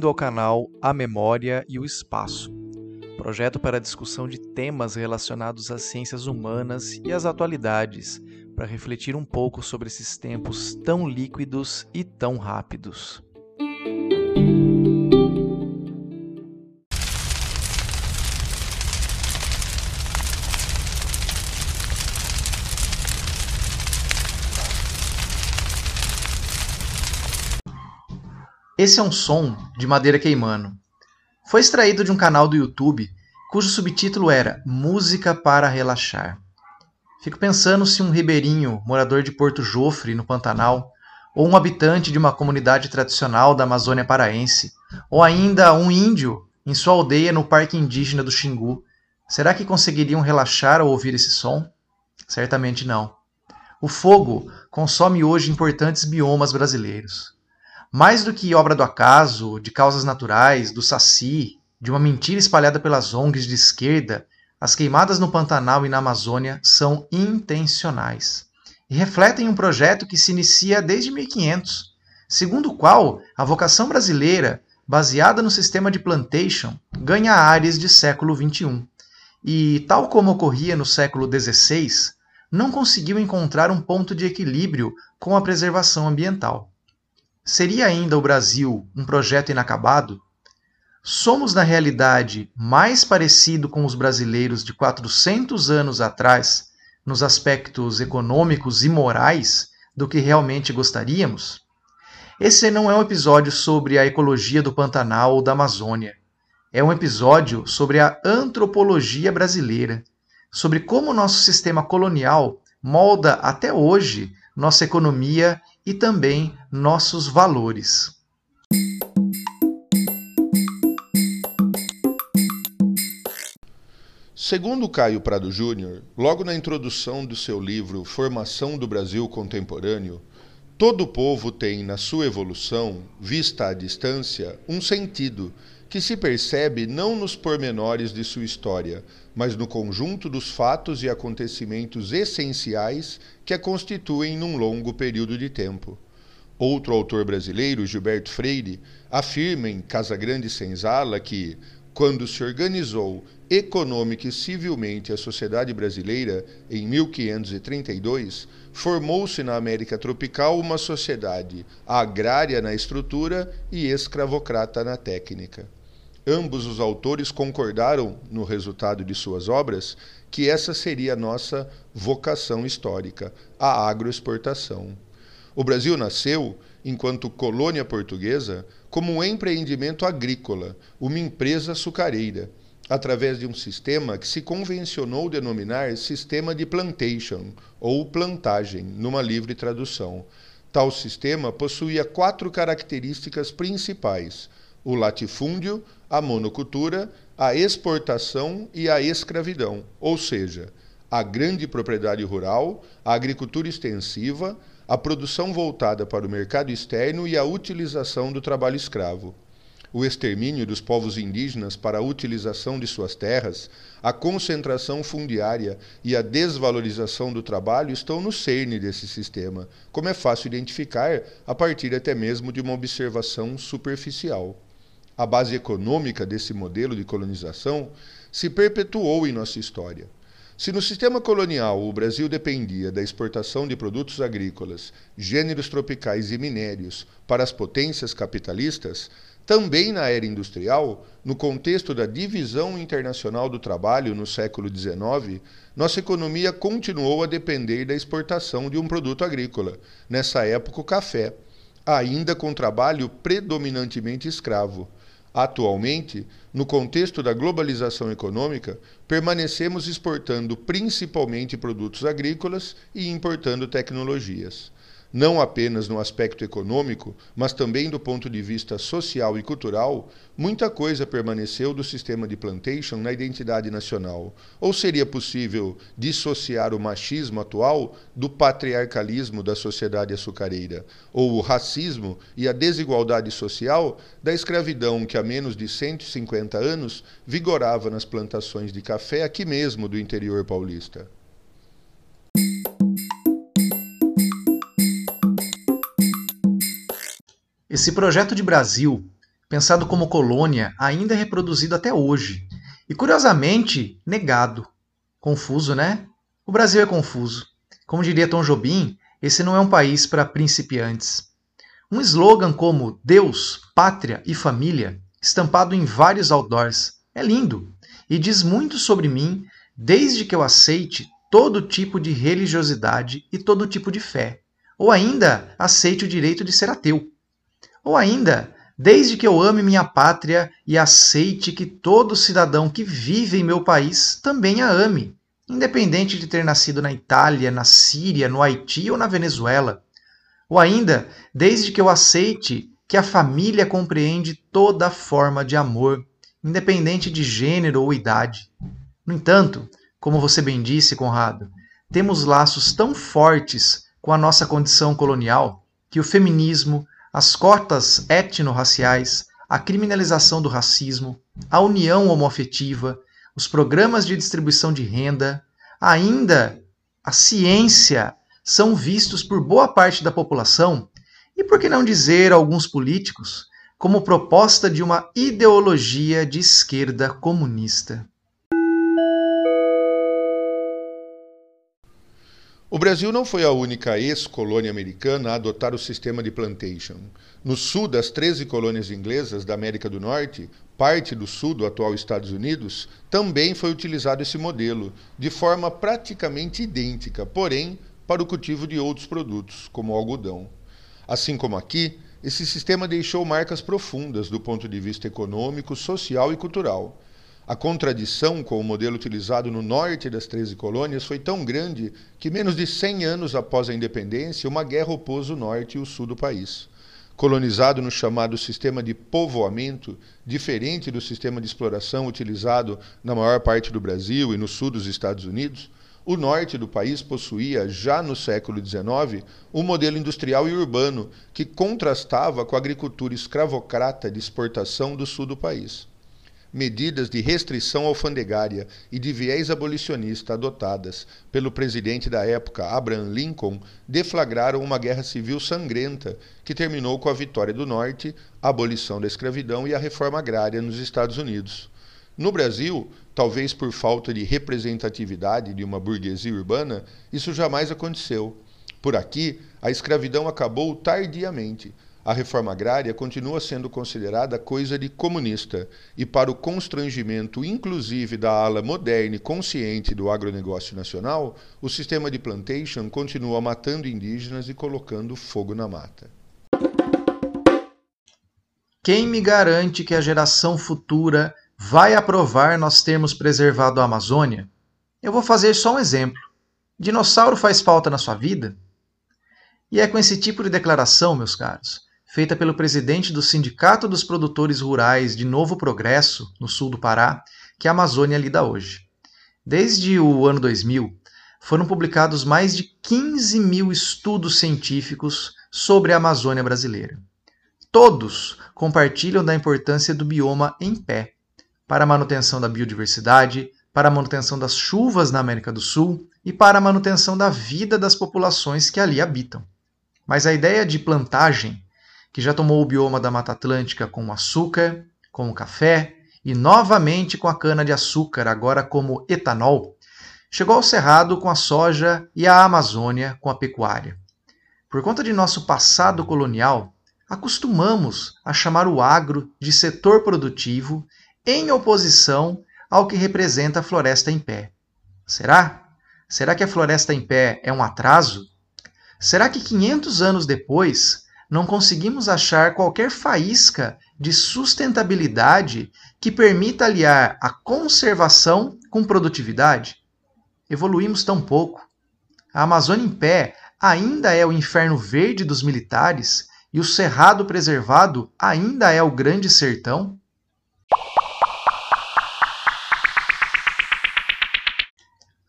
Bem-vindo ao canal A Memória e o Espaço, projeto para discussão de temas relacionados às ciências humanas e às atualidades, para refletir um pouco sobre esses tempos tão líquidos e tão rápidos. Esse é um som de madeira queimando. Foi extraído de um canal do YouTube cujo subtítulo era Música para Relaxar. Fico pensando se um ribeirinho, morador de Porto Jofre, no Pantanal, ou um habitante de uma comunidade tradicional da Amazônia paraense, ou ainda um índio em sua aldeia no Parque Indígena do Xingu, será que conseguiriam relaxar ao ouvir esse som? Certamente não. O fogo consome hoje importantes biomas brasileiros. Mais do que obra do acaso, de causas naturais, do saci, de uma mentira espalhada pelas ONGs de esquerda, as queimadas no Pantanal e na Amazônia são intencionais e refletem um projeto que se inicia desde 1500, segundo o qual a vocação brasileira, baseada no sistema de plantation, ganha áreas de século XXI. E, tal como ocorria no século XVI, não conseguiu encontrar um ponto de equilíbrio com a preservação ambiental. Seria ainda o Brasil um projeto inacabado? Somos, na realidade, mais parecido com os brasileiros de 400 anos atrás nos aspectos econômicos e morais do que realmente gostaríamos? Esse não é um episódio sobre a ecologia do Pantanal ou da Amazônia. É um episódio sobre a antropologia brasileira, sobre como nosso sistema colonial molda até hoje nossa economia e também nossos valores. Segundo Caio Prado Júnior, logo na introdução do seu livro Formação do Brasil Contemporâneo, todo povo tem na sua evolução, vista à distância, um sentido que se percebe não nos pormenores de sua história, mas no conjunto dos fatos e acontecimentos essenciais que a constituem num longo período de tempo. Outro autor brasileiro, Gilberto Freire, afirma em Casa Grande Senzala que, quando se organizou econômica e civilmente a sociedade brasileira em 1532, formou-se na América tropical uma sociedade agrária na estrutura e escravocrata na técnica. Ambos os autores concordaram, no resultado de suas obras, que essa seria a nossa vocação histórica, a agroexportação. O Brasil nasceu, enquanto colônia portuguesa, como um empreendimento agrícola, uma empresa açucareira, através de um sistema que se convencionou denominar sistema de plantation, ou plantagem, numa livre tradução. Tal sistema possuía quatro características principais: o latifúndio, a monocultura, a exportação e a escravidão, ou seja, a grande propriedade rural, a agricultura extensiva, a produção voltada para o mercado externo e a utilização do trabalho escravo. O extermínio dos povos indígenas para a utilização de suas terras, a concentração fundiária e a desvalorização do trabalho estão no cerne desse sistema, como é fácil identificar a partir até mesmo de uma observação superficial a base econômica desse modelo de colonização, se perpetuou em nossa história. Se no sistema colonial o Brasil dependia da exportação de produtos agrícolas, gêneros tropicais e minérios para as potências capitalistas, também na era industrial, no contexto da divisão internacional do trabalho no século XIX, nossa economia continuou a depender da exportação de um produto agrícola, nessa época o café, ainda com trabalho predominantemente escravo Atualmente, no contexto da globalização econômica, permanecemos exportando principalmente produtos agrícolas e importando tecnologias não apenas no aspecto econômico, mas também do ponto de vista social e cultural, muita coisa permaneceu do sistema de plantation na identidade nacional. Ou seria possível dissociar o machismo atual do patriarcalismo da sociedade açucareira, ou o racismo e a desigualdade social da escravidão que há menos de 150 anos vigorava nas plantações de café aqui mesmo do interior paulista? Esse projeto de Brasil, pensado como colônia, ainda é reproduzido até hoje. E curiosamente, negado. Confuso, né? O Brasil é confuso. Como diria Tom Jobim, esse não é um país para principiantes. Um slogan como Deus, Pátria e Família, estampado em vários outdoors, é lindo e diz muito sobre mim desde que eu aceite todo tipo de religiosidade e todo tipo de fé, ou ainda aceite o direito de ser ateu, ou ainda desde que eu ame minha pátria e aceite que todo cidadão que vive em meu país também a ame, independente de ter nascido na Itália, na Síria, no Haiti ou na Venezuela. Ou ainda, desde que eu aceite que a família compreende toda forma de amor, independente de gênero ou idade. No entanto, como você bem disse, Conrado, temos laços tão fortes com a nossa condição colonial que o feminismo, as cotas etno-raciais, a criminalização do racismo, a união homoafetiva, os programas de distribuição de renda, ainda a ciência, são vistos por boa parte da população, e por que não dizer alguns políticos, como proposta de uma ideologia de esquerda comunista. O Brasil não foi a única ex-colônia americana a adotar o sistema de plantation. No sul das 13 colônias inglesas da América do Norte, parte do sul do atual Estados Unidos, também foi utilizado esse modelo, de forma praticamente idêntica, porém para o cultivo de outros produtos, como o algodão. Assim como aqui, esse sistema deixou marcas profundas do ponto de vista econômico, social e cultural. A contradição com o modelo utilizado no norte das 13 colônias foi tão grande que, menos de 100 anos após a independência, uma guerra opôs o norte e o sul do país. Colonizado no chamado sistema de povoamento, diferente do sistema de exploração utilizado na maior parte do Brasil e no sul dos Estados Unidos, o norte do país possuía, já no século XIX, um modelo industrial e urbano que contrastava com a agricultura escravocrata de exportação do sul do país medidas de restrição alfandegária e de viés abolicionista adotadas pelo presidente da época, Abraham Lincoln, deflagraram uma guerra civil sangrenta que terminou com a vitória do Norte, a abolição da escravidão e a reforma agrária nos Estados Unidos. No Brasil, talvez por falta de representatividade de uma burguesia urbana, isso jamais aconteceu. Por aqui, a escravidão acabou tardiamente a reforma agrária continua sendo considerada coisa de comunista e, para o constrangimento inclusive da ala moderna e consciente do agronegócio nacional, o sistema de plantation continua matando indígenas e colocando fogo na mata. Quem me garante que a geração futura vai aprovar nós termos preservado a Amazônia? Eu vou fazer só um exemplo. Dinossauro faz falta na sua vida? E é com esse tipo de declaração, meus caros, feita pelo presidente do Sindicato dos Produtores Rurais de Novo Progresso, no sul do Pará, que a Amazônia lida hoje. Desde o ano 2000, foram publicados mais de 15 mil estudos científicos sobre a Amazônia brasileira. Todos compartilham da importância do bioma em pé para a manutenção da biodiversidade, para a manutenção das chuvas na América do Sul e para a manutenção da vida das populações que ali habitam. Mas a ideia de plantagem que já tomou o bioma da Mata Atlântica com açúcar, com o café e novamente com a cana-de-açúcar, agora como etanol, chegou ao Cerrado com a soja e à Amazônia com a pecuária. Por conta de nosso passado colonial, acostumamos a chamar o agro de setor produtivo em oposição ao que representa a floresta em pé. Será? Será que a floresta em pé é um atraso? Será que 500 anos depois não conseguimos achar qualquer faísca de sustentabilidade que permita aliar a conservação com produtividade? Evoluímos tão pouco. A Amazônia em pé ainda é o inferno verde dos militares e o cerrado preservado ainda é o grande sertão?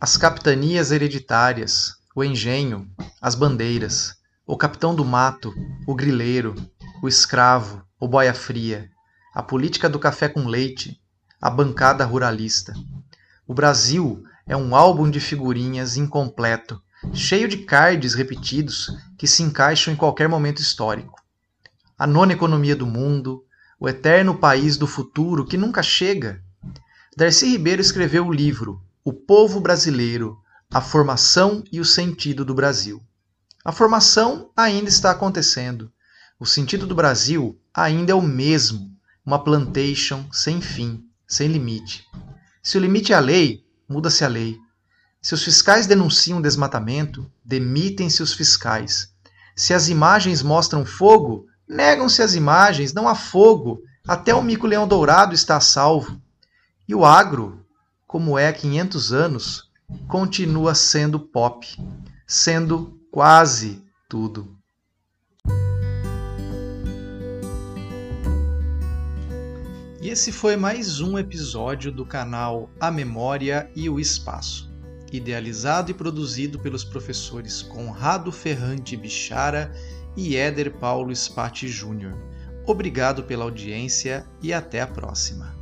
As capitanias hereditárias, o engenho, as bandeiras, o capitão do mato, o grileiro, o escravo, o boia fria, a política do café com leite, a bancada ruralista. O Brasil é um álbum de figurinhas incompleto, cheio de cards repetidos que se encaixam em qualquer momento histórico. A nona economia do mundo, o eterno país do futuro que nunca chega. Darcy Ribeiro escreveu o livro O Povo Brasileiro, a Formação e o Sentido do Brasil. A formação ainda está acontecendo. O sentido do Brasil ainda é o mesmo, uma plantation sem fim, sem limite. Se o limite é a lei, muda-se a lei. Se os fiscais denunciam desmatamento, demitem-se os fiscais. Se as imagens mostram fogo, negam-se as imagens, não há fogo. Até o mico-leão dourado está a salvo. E o agro, como é há 500 anos, continua sendo pop, sendo quase tudo. E esse foi mais um episódio do canal A Memória e o Espaço, idealizado e produzido pelos professores Conrado Ferrante Bichara e Éder Paulo Spati Júnior. Obrigado pela audiência e até a próxima.